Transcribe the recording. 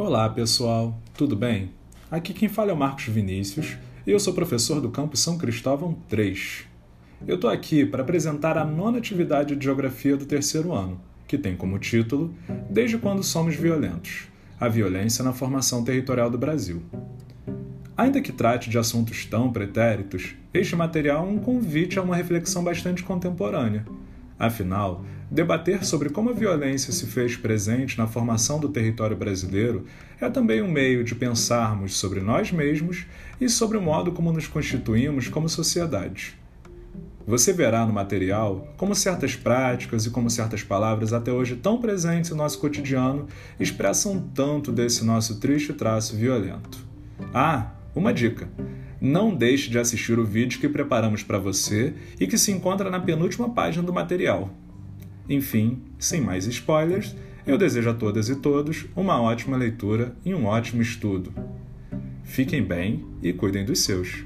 Olá pessoal, tudo bem? Aqui quem fala é o Marcos Vinícius e eu sou professor do campus São Cristóvão 3. Eu estou aqui para apresentar a nona atividade de Geografia do terceiro ano, que tem como título Desde quando somos violentos? A violência na formação territorial do Brasil. Ainda que trate de assuntos tão pretéritos, este material é um convite a uma reflexão bastante contemporânea. Afinal, debater sobre como a violência se fez presente na formação do território brasileiro é também um meio de pensarmos sobre nós mesmos e sobre o modo como nos constituímos como sociedade. Você verá no material como certas práticas e como certas palavras até hoje tão presentes em nosso cotidiano expressam tanto desse nosso triste traço violento. Ah, uma dica: não deixe de assistir o vídeo que preparamos para você e que se encontra na penúltima página do material. Enfim, sem mais spoilers, eu desejo a todas e todos uma ótima leitura e um ótimo estudo. Fiquem bem e cuidem dos seus.